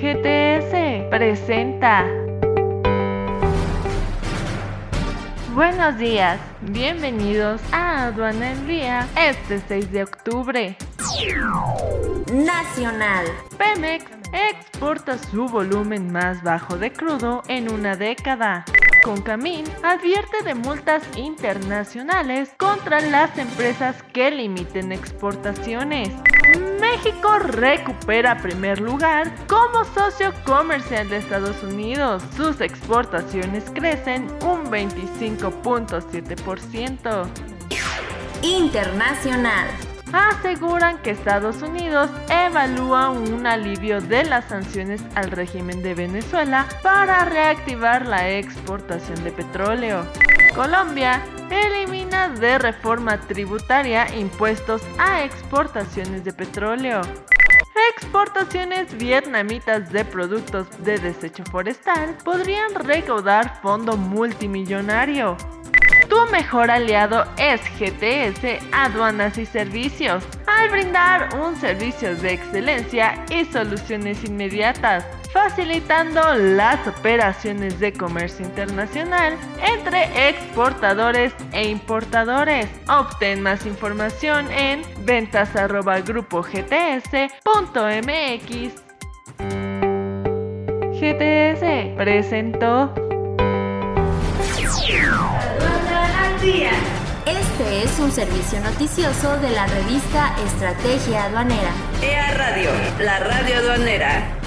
GTS presenta. Buenos días, bienvenidos a Aduana en Día este 6 de octubre. Nacional. Pemex exporta su volumen más bajo de crudo en una década. Concamín advierte de multas internacionales contra las empresas que limiten exportaciones. México recupera primer lugar como socio comercial de Estados Unidos. Sus exportaciones crecen un 25.7%. Internacional. Aseguran que Estados Unidos evalúa un alivio de las sanciones al régimen de Venezuela para reactivar la exportación de petróleo. Colombia elimina de reforma tributaria impuestos a exportaciones de petróleo. Exportaciones vietnamitas de productos de desecho forestal podrían recaudar fondo multimillonario. Tu mejor aliado es GTS Aduanas y Servicios, al brindar un servicio de excelencia y soluciones inmediatas facilitando las operaciones de comercio internacional entre exportadores e importadores. Obtén más información en ventas@grupogts.mx. GTS presentó Este es un servicio noticioso de la revista Estrategia Aduanera. EA Radio, la radio aduanera.